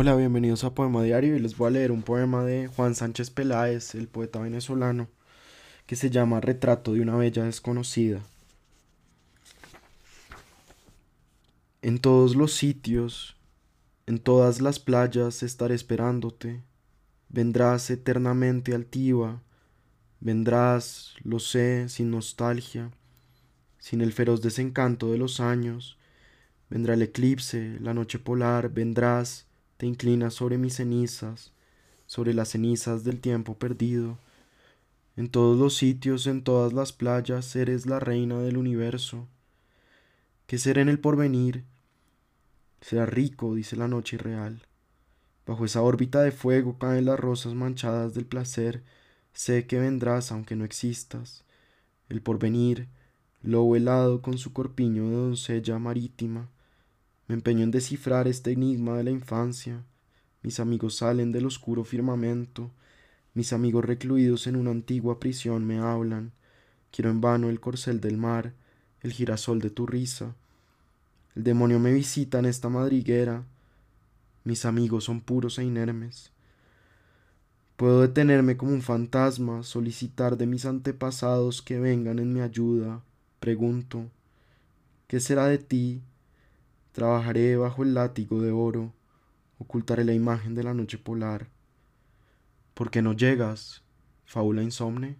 Hola, bienvenidos a Poema Diario y les voy a leer un poema de Juan Sánchez Peláez, el poeta venezolano, que se llama Retrato de una bella desconocida. En todos los sitios, en todas las playas estaré esperándote. Vendrás eternamente altiva, vendrás, lo sé, sin nostalgia, sin el feroz desencanto de los años. Vendrá el eclipse, la noche polar, vendrás, te inclinas sobre mis cenizas, sobre las cenizas del tiempo perdido. En todos los sitios, en todas las playas, eres la reina del universo. ¿Qué será en el porvenir? Será rico, dice la noche irreal. Bajo esa órbita de fuego caen las rosas manchadas del placer. Sé que vendrás aunque no existas. El porvenir, lobo helado con su corpiño de doncella marítima, me empeño en descifrar este enigma de la infancia. Mis amigos salen del oscuro firmamento. Mis amigos recluidos en una antigua prisión me hablan. Quiero en vano el corcel del mar, el girasol de tu risa. El demonio me visita en esta madriguera. Mis amigos son puros e inermes. Puedo detenerme como un fantasma, solicitar de mis antepasados que vengan en mi ayuda. Pregunto, ¿qué será de ti, Trabajaré bajo el látigo de oro, ocultaré la imagen de la noche polar. ¿Por qué no llegas, fábula insomne?